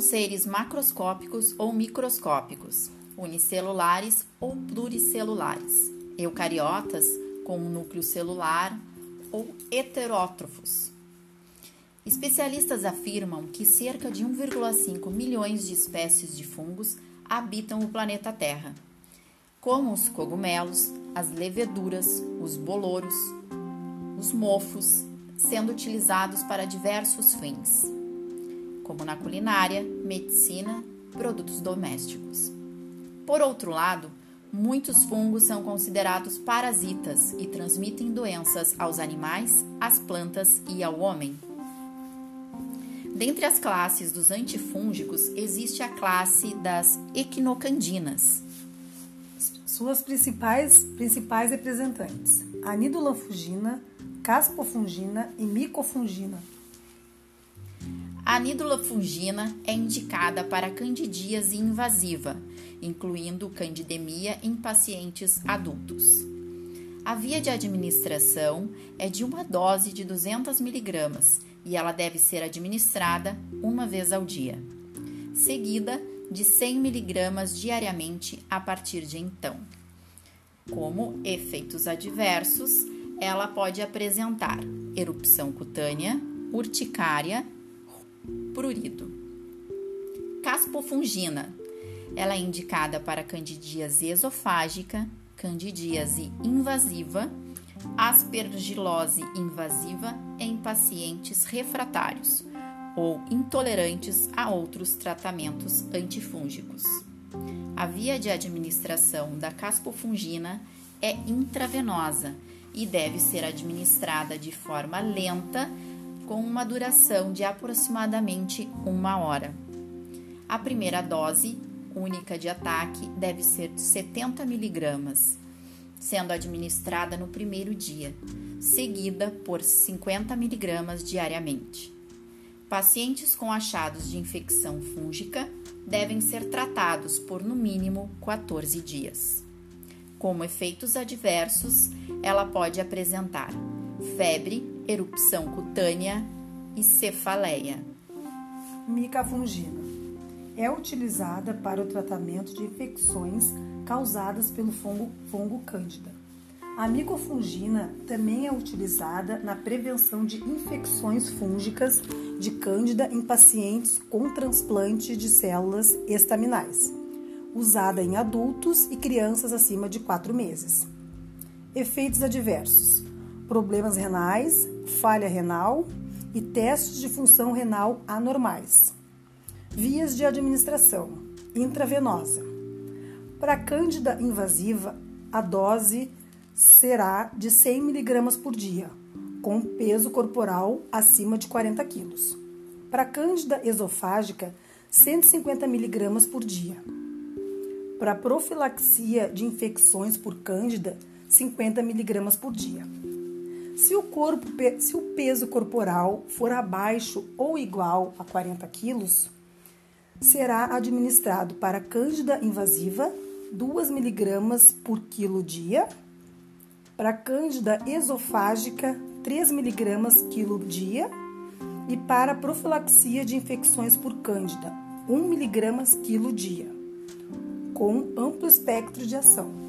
seres macroscópicos ou microscópicos, unicelulares ou pluricelulares, eucariotas com um núcleo celular ou heterótrofos. Especialistas afirmam que cerca de 1,5 milhões de espécies de fungos habitam o planeta Terra, como os cogumelos, as leveduras, os bolouros, os mofos, sendo utilizados para diversos fins, como na culinária, medicina, produtos domésticos. Por outro lado, muitos fungos são considerados parasitas e transmitem doenças aos animais, às plantas e ao homem. Dentre as classes dos antifúngicos, existe a classe das equinocandinas. Suas principais, principais representantes: anidulafungina, caspofungina e micofungina. A anidulafungina é indicada para candidíase invasiva, incluindo candidemia em pacientes adultos. A via de administração é de uma dose de 200 miligramas e ela deve ser administrada uma vez ao dia, seguida de 100 miligramas diariamente a partir de então. Como efeitos adversos, ela pode apresentar erupção cutânea, urticária, prurido. Caspofungina. Ela é indicada para candidíase esofágica, candidíase invasiva, aspergilose invasiva em pacientes refratários ou intolerantes a outros tratamentos antifúngicos. A via de administração da caspofungina é intravenosa e deve ser administrada de forma lenta, com uma duração de aproximadamente uma hora. A primeira dose única de ataque deve ser de 70 miligramas sendo administrada no primeiro dia, seguida por 50 mg diariamente. Pacientes com achados de infecção fúngica devem ser tratados por no mínimo 14 dias. Como efeitos adversos, ela pode apresentar febre, erupção cutânea e cefaleia. Micafungina é utilizada para o tratamento de infecções causadas pelo fungo, fungo cândida. A micofungina também é utilizada na prevenção de infecções fúngicas de cândida em pacientes com transplante de células estaminais, usada em adultos e crianças acima de 4 meses. Efeitos adversos: problemas renais, falha renal e testes de função renal anormais. Vias de administração: intravenosa para cândida invasiva, a dose será de 100 mg por dia, com peso corporal acima de 40 kg. Para cândida esofágica, 150 mg por dia. Para profilaxia de infecções por cândida, 50 mg por dia. Se o, corpo, se o peso corporal for abaixo ou igual a 40 quilos, será administrado para cândida invasiva 2 miligramas por quilo dia. Para cândida esofágica, 3 miligramas quilo dia. E para profilaxia de infecções por cândida, 1 miligramas quilo dia, com amplo espectro de ação.